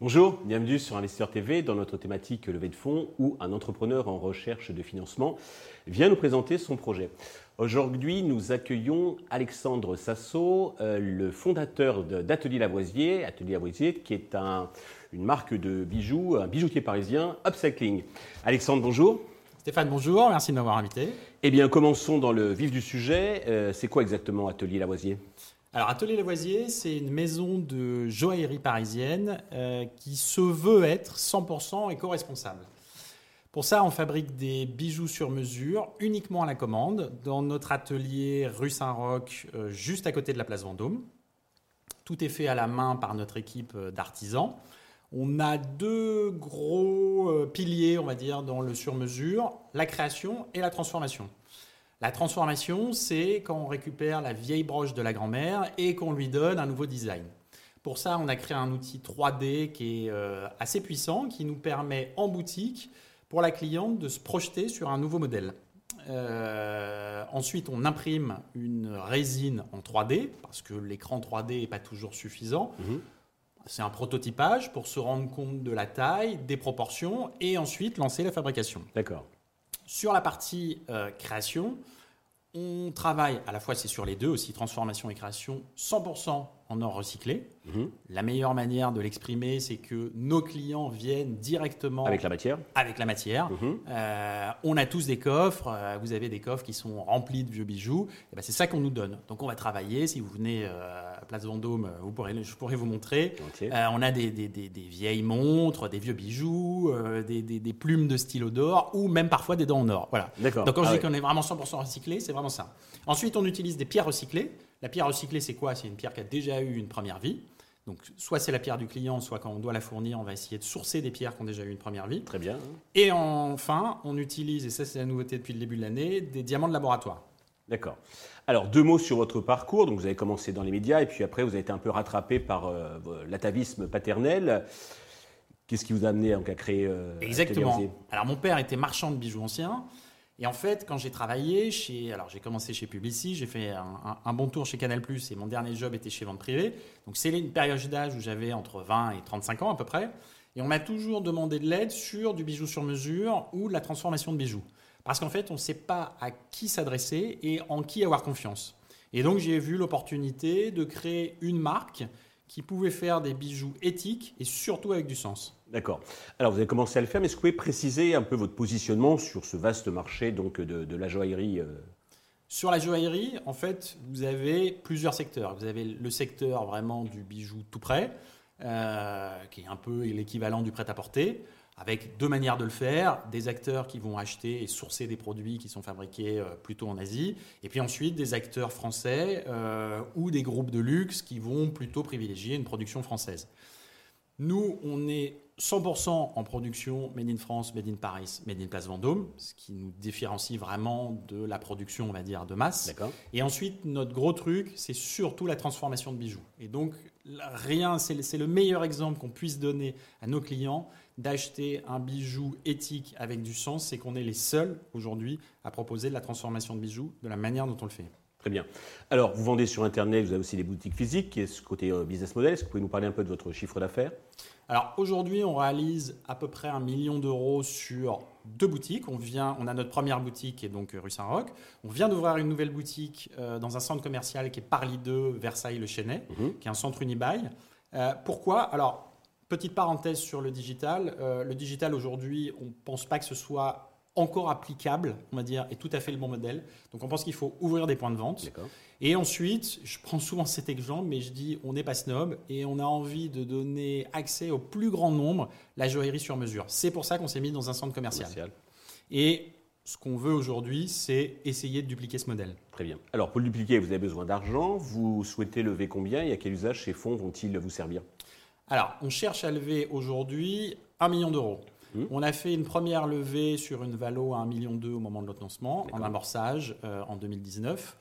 Bonjour, bienvenue sur Investisseur TV dans notre thématique levée de fonds où un entrepreneur en recherche de financement vient nous présenter son projet. Aujourd'hui, nous accueillons Alexandre Sasso, euh, le fondateur d'Atelier Lavoisier, Atelier Lavoisier qui est une marque de bijoux, un bijoutier parisien, upcycling. Alexandre, bonjour. Stéphane, bonjour, merci de m'avoir invité. Eh bien, commençons dans le vif du sujet. Euh, c'est quoi exactement Atelier Lavoisier? Alors, Atelier Lavoisier, c'est une maison de joaillerie parisienne euh, qui se veut être 100% éco-responsable. Pour ça, on fabrique des bijoux sur mesure, uniquement à la commande, dans notre atelier rue Saint-Roch, euh, juste à côté de la place Vendôme. Tout est fait à la main par notre équipe d'artisans. On a deux gros piliers, on va dire, dans le sur-mesure, la création et la transformation. La transformation, c'est quand on récupère la vieille broche de la grand-mère et qu'on lui donne un nouveau design. Pour ça, on a créé un outil 3D qui est euh, assez puissant, qui nous permet en boutique, pour la cliente, de se projeter sur un nouveau modèle. Euh, ensuite, on imprime une résine en 3D, parce que l'écran 3D n'est pas toujours suffisant. Mhm. C'est un prototypage pour se rendre compte de la taille, des proportions, et ensuite lancer la fabrication. D'accord. Sur la partie euh, création, on travaille à la fois, c'est sur les deux aussi, transformation et création, 100% en or recyclé. Mhm. La meilleure manière de l'exprimer, c'est que nos clients viennent directement avec la matière. Avec la matière. Mhm. Euh, on a tous des coffres. Euh, vous avez des coffres qui sont remplis de vieux bijoux. Et ben, c'est ça qu'on nous donne. Donc on va travailler. Si vous venez euh, Place Vendôme, vous pourrez, je pourrais vous montrer. on a des, des, des, vieilles montres, des vieux bijoux, des, plumes de stylo d'or ou même parfois des dents en or. Voilà. Donc quand je ah dis qu'on est vraiment 100% recyclé, c'est vraiment ça. Ensuite, on utilise des pierres recyclées. La pierre recyclée, c'est quoi? C'est une pierre qui a déjà eu une première vie. Donc, soit c'est la pierre du client, soit quand on doit la fournir, on va essayer de sourcer des pierres qui ont déjà eu une première vie. Très bien. Et enfin, on utilise, et ça c'est la nouveauté depuis le début de l'année, des diamants de laboratoire. D'accord. Alors, deux mots sur votre parcours. Donc, vous avez commencé dans les médias et puis après, vous avez été un peu rattrapé par euh, l'atavisme paternel. Qu'est-ce qui vous a amené à créer euh, Exactement. Alors, mon père était marchand de bijoux anciens. Et en fait, quand j'ai travaillé chez. Alors, j'ai commencé chez Publicis, j'ai fait un, bon tour chez Canal, et mon dernier job était chez Vente Privée. Donc, c'est une période d'âge où j'avais entre 20 et 35 ans à peu près. Et on m'a toujours demandé de l'aide sur du bijou sur mesure ou la transformation de bijoux. Parce qu'en fait, on ne sait pas à qui s'adresser et en qui avoir confiance. Et donc, j'ai vu l'opportunité de créer une marque qui pouvait faire des bijoux éthiques et surtout avec du sens. D'accord. Alors vous avez commencé à le faire, mais est-ce que vous pouvez préciser un peu votre positionnement sur ce vaste marché donc, de, la joaillerie euh Sur la joaillerie, en fait, vous avez plusieurs secteurs. Vous avez le secteur vraiment du bijou tout prêt, euh, qui est un peu l'équivalent du prêt-à-porter avec deux manières de le faire, des acteurs qui vont acheter et sourcer des produits qui sont fabriqués euh, plutôt en Asie, et puis ensuite des acteurs français euh, ou des groupes de luxe qui vont plutôt privilégier une production française. Nous, on est 100% en production Made in France, Made in Paris, Made in Place Vendôme, ce qui nous différencie vraiment de la production, on va dire, de masse. Et ensuite, notre gros truc, c'est surtout la transformation de bijoux. Et donc, rien, c'est le meilleur exemple qu'on puisse donner à nos clients d'acheter un bijou éthique avec du sens, c'est qu'on est les seuls aujourd'hui à proposer de la transformation de bijoux de la manière dont on le fait. Très bien. Alors, vous vendez sur Internet, vous avez aussi des boutiques physiques, qui est ce côté euh, business model. Est-ce que vous pouvez nous parler un peu de votre chiffre d'affaires? Alors, aujourd'hui, on réalise à peu près un million d'euros sur deux boutiques. On, vient, on a notre première boutique, qui est donc rue Saint-Roch. On vient d'ouvrir une nouvelle boutique euh, dans un centre commercial qui est Parly 2, Versailles-le-Chênay, mhm. qui est un centre Unibail. Euh, pourquoi? Alors, Petite parenthèse sur le digital. Euh, le digital aujourd'hui, on ne pense pas que ce soit encore applicable, on va dire, et tout à fait le bon modèle. Donc on pense qu'il faut ouvrir des points de vente. Et ensuite, je prends souvent cet exemple, mais je dis on n'est pas snob et on a envie de donner accès au plus grand nombre la joaillerie sur mesure. C'est pour ça qu'on s'est mis dans un centre commercial. Et ce qu'on veut aujourd'hui, c'est essayer de dupliquer ce modèle. Très bien. Alors pour le dupliquer, vous avez besoin d'argent. Vous souhaitez lever combien et à quel usage ces fonds vont-ils vous servir? Alors, on cherche à lever aujourd'hui 1 million d'euros. Mmh. On a fait une première levée sur une valo à 1,2 million au moment de notre lancement, en amorçage euh, en 2019.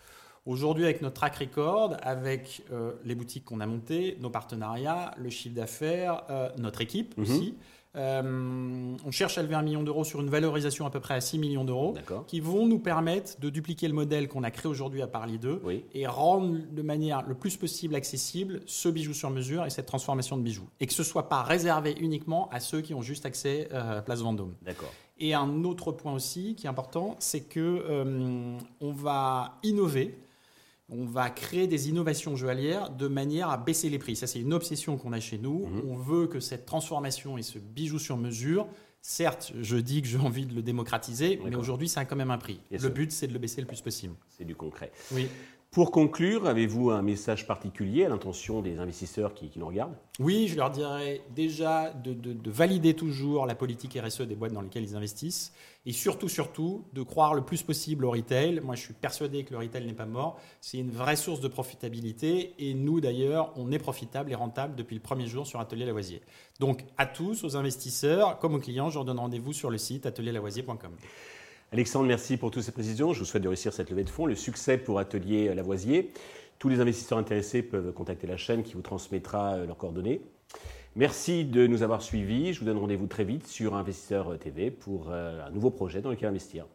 Aujourd'hui, avec notre track record, avec euh, les boutiques qu'on a montées, nos partenariats, le chiffre d'affaires, euh, notre équipe mmh. aussi, Euh, on cherche à lever un million d'euros sur une valorisation à peu près à 6 millions d'euros, qui vont nous permettre de dupliquer le modèle qu'on a créé aujourd'hui à Paris 2 et rendre de manière le plus possible accessible ce bijou sur mesure et cette transformation de bijoux. Et que ce ne soit pas réservé uniquement à ceux qui ont juste accès euh, à Place Vendôme. D'accord. Et un autre point aussi qui est important, c'est que euh, on va innover on va créer des innovations joaillières de manière à baisser les prix. Ça, c'est une obsession qu'on a chez nous. Mhm. On veut que cette transformation et ce bijou sur mesure, certes, je dis que j'ai envie de le démocratiser, mais aujourd'hui, ça a quand même un prix. le but, c'est de le baisser le plus possible. C'est du concret. Oui. Pour conclure, avez-vous un message particulier à l'intention des investisseurs qui, nous regardent? Oui, je leur dirais déjà de, valider toujours la politique RSE des boîtes dans lesquelles ils investissent et surtout, surtout, de croire le plus possible au retail. Moi, je suis persuadé que le retail n'est pas mort. C'est une vraie source de profitabilité et nous, d'ailleurs, on est profitable et rentable depuis le premier jour sur Atelier Lavoisier. Donc, à tous, aux investisseurs comme aux clients, je leur donne rendez-vous sur le site atelierlavoisier.com. Alexandre, merci pour toutes ces précisions. Je vous souhaite de réussir cette levée de fonds. Le succès pour Atelier Lavoisier. Tous les investisseurs intéressés peuvent contacter la chaîne qui vous transmettra euh, leurs coordonnées. Merci de nous avoir suivis. Je vous donne rendez-vous très vite sur Investisseur TV pour euh, un nouveau projet dans lequel investir.